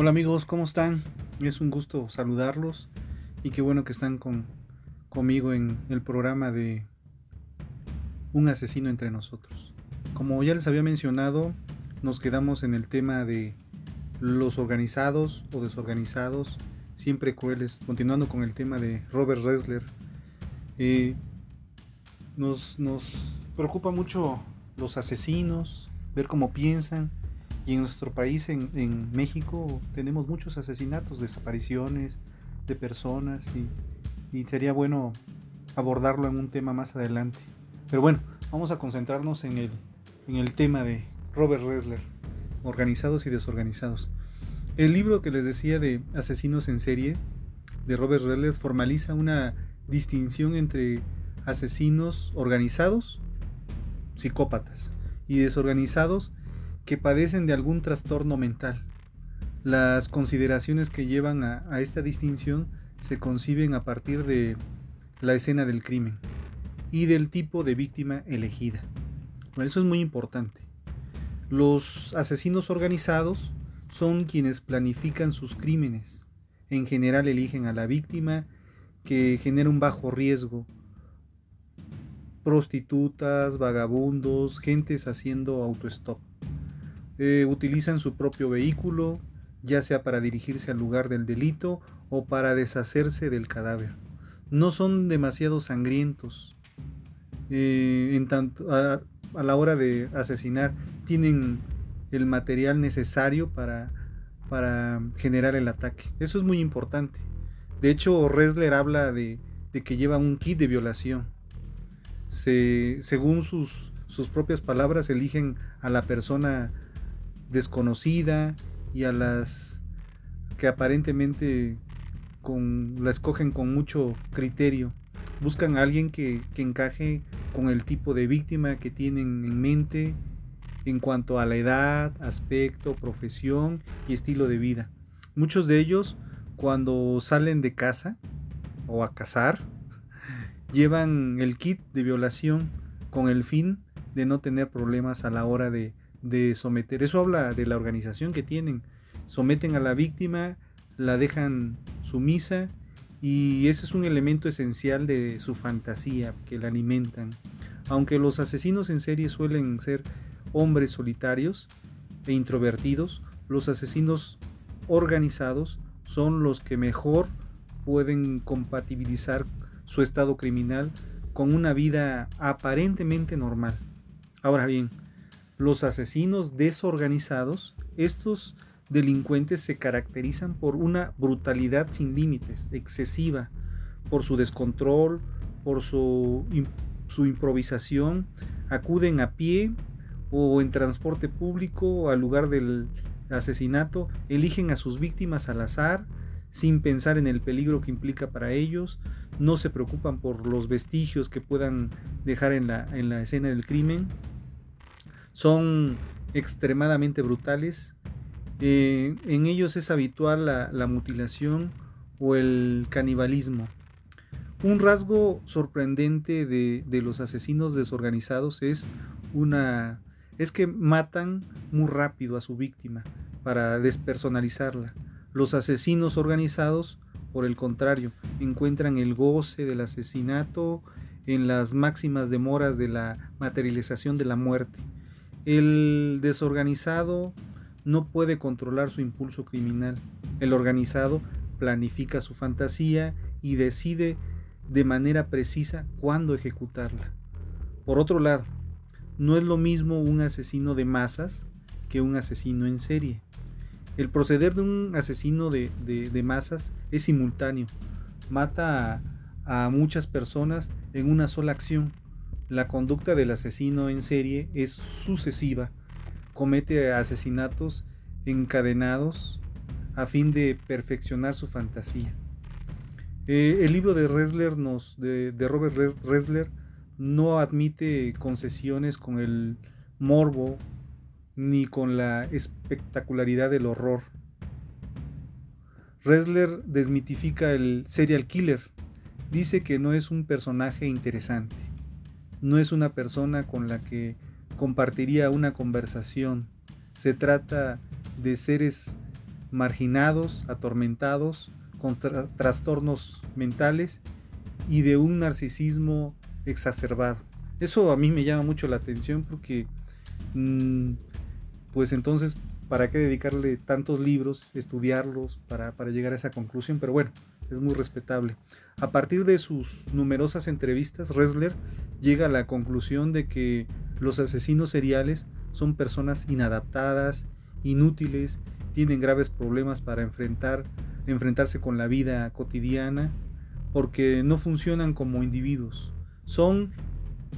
Hola amigos, ¿cómo están? Es un gusto saludarlos y qué bueno que están con, conmigo en el programa de Un asesino entre nosotros. Como ya les había mencionado, nos quedamos en el tema de los organizados o desorganizados, siempre crueles, continuando con el tema de Robert Ressler. Eh, nos, nos preocupa mucho los asesinos, ver cómo piensan, y en nuestro país, en, México, tenemos muchos asesinatos, desapariciones de personas y, sería bueno abordarlo en un tema más adelante. Pero bueno, vamos a concentrarnos en el, en el tema de Robert Ressler, organizados y desorganizados. El libro que les decía de Asesinos en serie de Robert Ressler formaliza una distinción entre asesinos organizados, psicópatas, y desorganizados, que padecen de algún trastorno mental. Las consideraciones que llevan a, esta distinción se conciben a partir de la escena del crimen y del tipo de víctima elegida. eso es muy importante. Los asesinos organizados son quienes planifican sus crímenes. En general eligen a la víctima que genera un bajo riesgo. Prostitutas, vagabundos, gentes haciendo autostop. Eh, utilizan su propio vehículo, ya sea para dirigirse al lugar del delito o para deshacerse del cadáver. No son demasiado sangrientos. Eh, en tanto, a, la hora de asesinar tienen el material necesario para, para generar el ataque. Eso es muy importante. De hecho, Resler habla de, que lleva un kit de violación. según sus, sus propias palabras, eligen a la persona desconocida y a las que aparentemente con, la escogen con mucho criterio. Buscan a alguien que, que encaje con el tipo de víctima que tienen en mente en cuanto a la edad, aspecto, profesión y estilo de vida. Muchos de ellos cuando salen de casa o a cazar llevan el kit de violación con el fin de no tener problemas a la hora de de someter. Eso habla de la organización que tienen. Someten a la víctima, la dejan sumisa y ese es un elemento esencial de su fantasía que la alimentan. Aunque los asesinos en serie suelen ser hombres solitarios e introvertidos, los asesinos organizados son los que mejor pueden compatibilizar su estado criminal con una vida aparentemente normal. Ahora bien, los asesinos desorganizados, estos delincuentes se caracterizan por una brutalidad sin límites, excesiva, por su descontrol, por su, improvisación, acuden a pie o en transporte público al lugar del asesinato, eligen a sus víctimas al azar, sin pensar en el peligro que implica para ellos, no se preocupan por los vestigios que puedan dejar en la, en la escena del crimen, son extremadamente brutales. Eh, en ellos es habitual la, mutilación o el canibalismo. Un rasgo sorprendente de, de, los asesinos desorganizados es una es que matan muy rápido a su víctima para despersonalizarla. Los asesinos organizados, por el contrario, encuentran el goce del asesinato en las máximas demoras de la materialización de la muerte. El desorganizado no puede controlar su impulso criminal. El organizado planifica su fantasía y decide de manera precisa cuándo ejecutarla. Por otro lado, no es lo mismo un asesino de masas que un asesino en serie. El proceder de un asesino de, masas es simultáneo. Mata a, a muchas personas en una sola acción. La conducta del asesino en serie es sucesiva. Comete asesinatos encadenados a fin de perfeccionar su fantasía. Eh, el libro de Resler nos, de, Robert Resler no admite concesiones con el morbo ni con la espectacularidad del horror. Resler desmitifica el serial killer. Dice que no es un personaje interesante. No es una persona con la que compartiría una conversación. Se trata de seres marginados, atormentados, con trastornos mentales y de un narcisismo exacerbado. Eso a mí me llama mucho la atención porque, mm, pues entonces, ¿para qué dedicarle tantos libros, estudiarlos para, para llegar a esa conclusión? Pero bueno, es muy respetable. A partir de sus numerosas entrevistas, Resler llega a la conclusión de que los asesinos seriales son personas inadaptadas, inútiles tienen graves problemas para enfrentar, enfrentarse con la vida cotidiana porque no funcionan como individuos. Son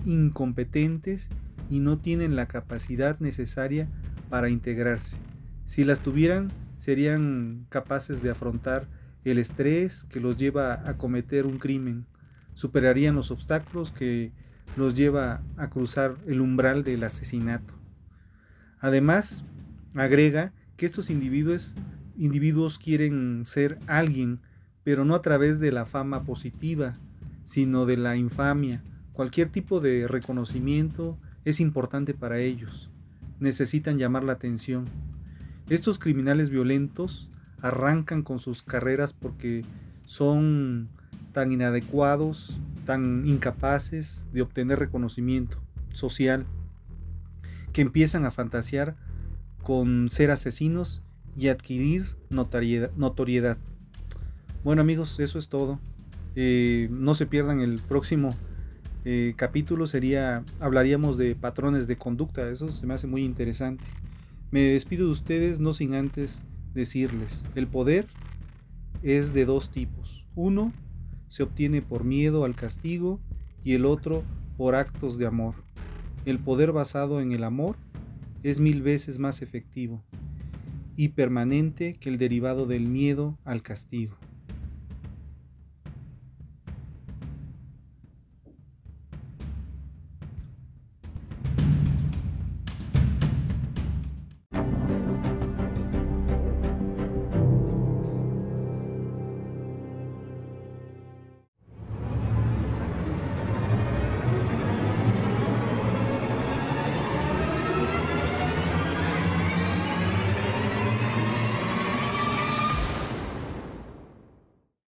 incompetentes y no tienen la capacidad necesaria para integrarse. Si las tuvieran, serían capaces de afrontar el estrés que los lleva a cometer un crimen, superarían los obstáculos que los lleva a cruzar el umbral del asesinato. Además, agrega que estos individuos, quieren ser alguien, pero no a través de la fama positiva, sino de la infamia. Cualquier tipo de reconocimiento es importante para ellos. Necesitan llamar la atención. Estos criminales violentos arrancan con sus carreras porque son tan inadecuados, tan incapaces de obtener reconocimiento social, que empiezan a fantasear con ser asesinos y adquirir notoriedad. Bueno amigos, eso es todo. Eh, no se pierdan el próximo eh, capítulo, sería, hablaríamos de patrones de conducta, eso se me hace muy interesante. Me despido de ustedes no sin antes decirles, el poder es de dos tipos. Uno se obtiene por miedo al castigo y el otro por actos de amor. El poder basado en el amor es mil veces más efectivo y permanente que el derivado del miedo al castigo.